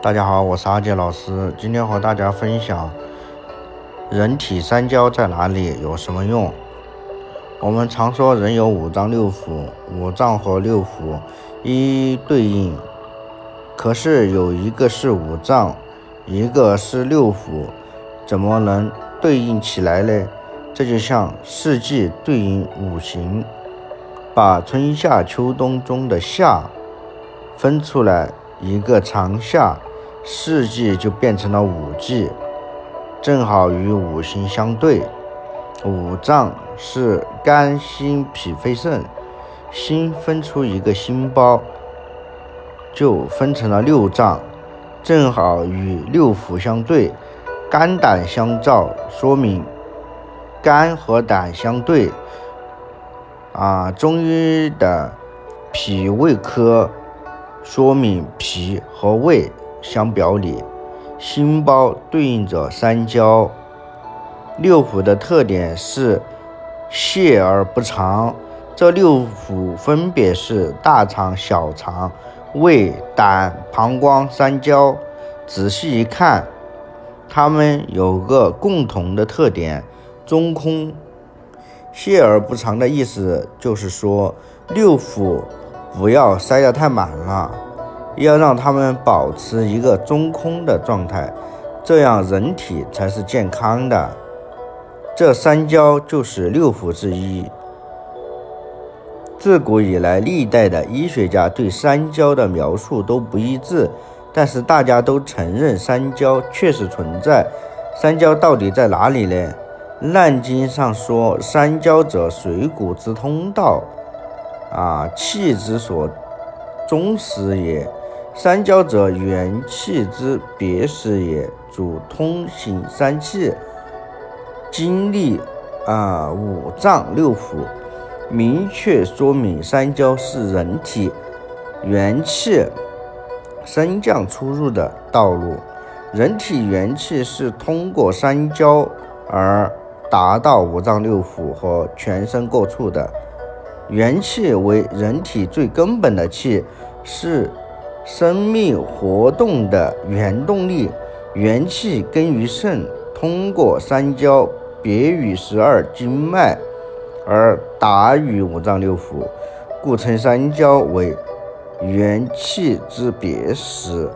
大家好，我是阿杰老师，今天和大家分享人体三焦在哪里，有什么用？我们常说人有五脏六腑，五脏和六腑一一对应，可是有一个是五脏，一个是六腑，怎么能对应起来呢？这就像四季对应五行，把春夏秋冬中的夏分出来一个长夏。四季就变成了五季，正好与五行相对。五脏是肝、心、脾、肺、肾，心分出一个心包，就分成了六脏，正好与六腑相对。肝胆相照，说明肝和胆相对。啊，中医的脾胃科说明脾和胃。相表里，心包对应着三焦。六腑的特点是泄而不藏。这六腑分别是大肠、小肠、胃、胆、膀胱三焦。仔细一看，它们有个共同的特点：中空。泄而不藏的意思就是说，六腑不要塞得太满了。要让他们保持一个中空的状态，这样人体才是健康的。这三焦就是六腑之一。自古以来，历代的医学家对三焦的描述都不一致，但是大家都承认三焦确实存在。三焦到底在哪里呢？《难经》上说：“三焦者，水谷之通道，啊，气之所终始也。”三焦者，元气之别始也，主通行三气，经历啊五脏六腑，明确说明三焦是人体元气升降出入的道路。人体元气是通过三焦而达到五脏六腑和全身各处的。元气为人体最根本的气，是。生命活动的原动力，元气根于肾，通过三焦，别于十二经脉，而达于五脏六腑，故称三焦为元气之别时。《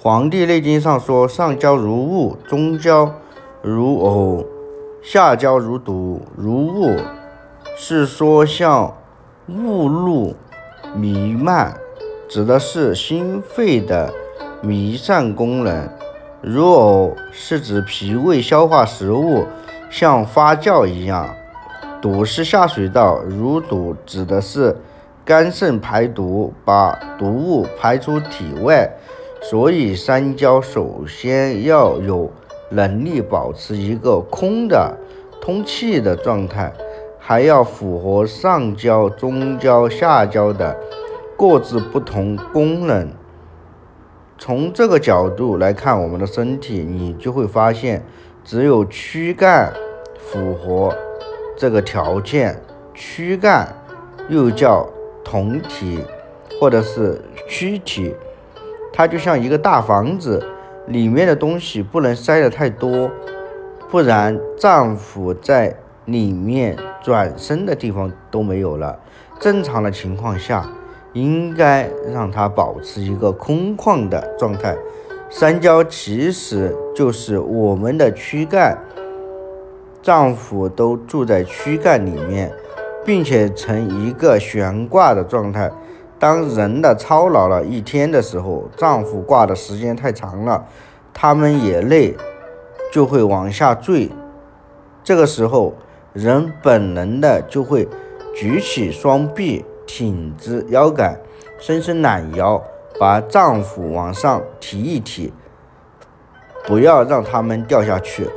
黄帝内经》上说：“上焦如雾，中焦如藕，下焦如毒，如雾。”是说像雾露弥漫。指的是心肺的弥散功能，如藕是指脾胃消化食物，像发酵一样；堵是下水道，如堵指的是肝肾排毒，把毒物排出体外。所以三焦首先要有能力保持一个空的通气的状态，还要符合上焦、中焦、下焦的。各自不同功能。从这个角度来看，我们的身体，你就会发现，只有躯干符合这个条件。躯干又叫酮体，或者是躯体，它就像一个大房子，里面的东西不能塞得太多，不然脏腑在里面转身的地方都没有了。正常的情况下。应该让它保持一个空旷的状态。三焦其实就是我们的躯干，脏腑都住在躯干里面，并且呈一个悬挂的状态。当人的操劳了一天的时候，脏腑挂的时间太长了，他们也累，就会往下坠。这个时候，人本能的就会举起双臂。挺直腰杆，伸伸懒腰，把脏腑往上提一提，不要让它们掉下去。